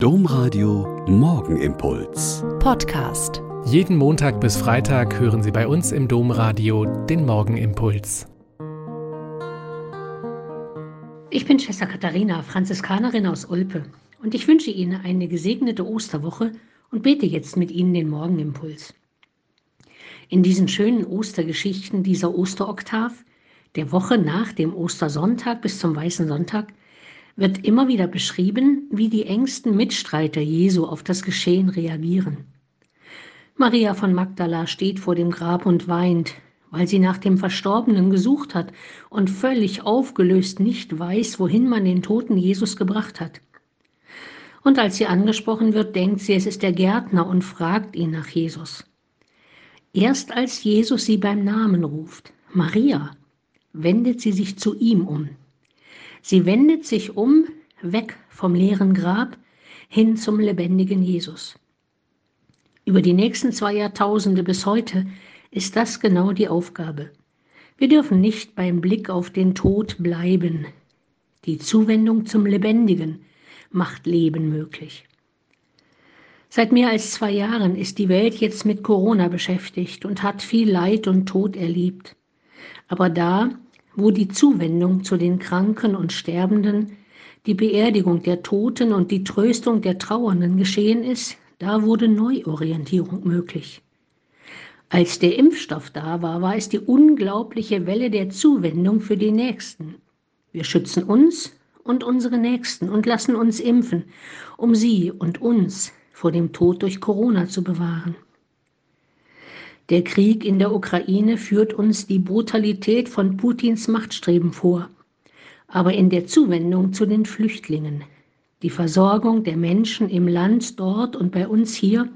Domradio Morgenimpuls. Podcast. Jeden Montag bis Freitag hören Sie bei uns im Domradio den Morgenimpuls. Ich bin Schwester Katharina, Franziskanerin aus Olpe, und ich wünsche Ihnen eine gesegnete Osterwoche und bete jetzt mit Ihnen den Morgenimpuls. In diesen schönen Ostergeschichten dieser Osteroktav, der Woche nach dem Ostersonntag bis zum Weißen Sonntag, wird immer wieder beschrieben, wie die engsten Mitstreiter Jesu auf das Geschehen reagieren. Maria von Magdala steht vor dem Grab und weint, weil sie nach dem Verstorbenen gesucht hat und völlig aufgelöst nicht weiß, wohin man den toten Jesus gebracht hat. Und als sie angesprochen wird, denkt sie, es ist der Gärtner und fragt ihn nach Jesus. Erst als Jesus sie beim Namen ruft, Maria, wendet sie sich zu ihm um. Sie wendet sich um, weg vom leeren Grab, hin zum lebendigen Jesus. Über die nächsten zwei Jahrtausende bis heute ist das genau die Aufgabe. Wir dürfen nicht beim Blick auf den Tod bleiben. Die Zuwendung zum Lebendigen macht Leben möglich. Seit mehr als zwei Jahren ist die Welt jetzt mit Corona beschäftigt und hat viel Leid und Tod erlebt. Aber da, wo die Zuwendung zu den Kranken und Sterbenden, die Beerdigung der Toten und die Tröstung der Trauernden geschehen ist, da wurde Neuorientierung möglich. Als der Impfstoff da war, war es die unglaubliche Welle der Zuwendung für die Nächsten. Wir schützen uns und unsere Nächsten und lassen uns impfen, um sie und uns vor dem Tod durch Corona zu bewahren. Der Krieg in der Ukraine führt uns die Brutalität von Putins Machtstreben vor, aber in der Zuwendung zu den Flüchtlingen, die Versorgung der Menschen im Land dort und bei uns hier,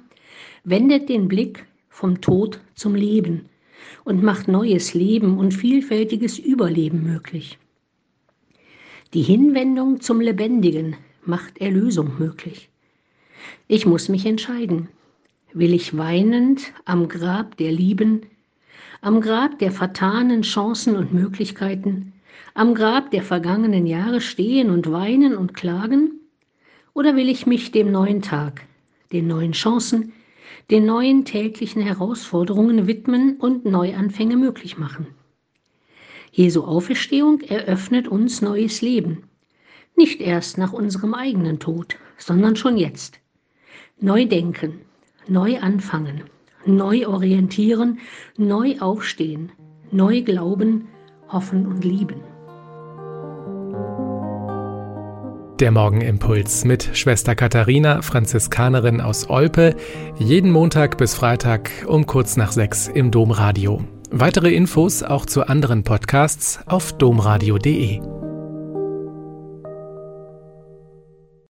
wendet den Blick vom Tod zum Leben und macht neues Leben und vielfältiges Überleben möglich. Die Hinwendung zum Lebendigen macht Erlösung möglich. Ich muss mich entscheiden will ich weinend am Grab der Lieben, am Grab der vertanen Chancen und Möglichkeiten, am Grab der vergangenen Jahre stehen und weinen und klagen? Oder will ich mich dem neuen Tag, den neuen Chancen, den neuen täglichen Herausforderungen widmen und Neuanfänge möglich machen? Jesu Auferstehung eröffnet uns neues Leben. Nicht erst nach unserem eigenen Tod, sondern schon jetzt. Neu denken, neu anfangen, neu orientieren, neu aufstehen, neu glauben, hoffen und lieben. Der Morgenimpuls mit Schwester Katharina, Franziskanerin aus Olpe, jeden Montag bis Freitag um kurz nach sechs im Domradio. Weitere Infos auch zu anderen Podcasts auf domradio.de.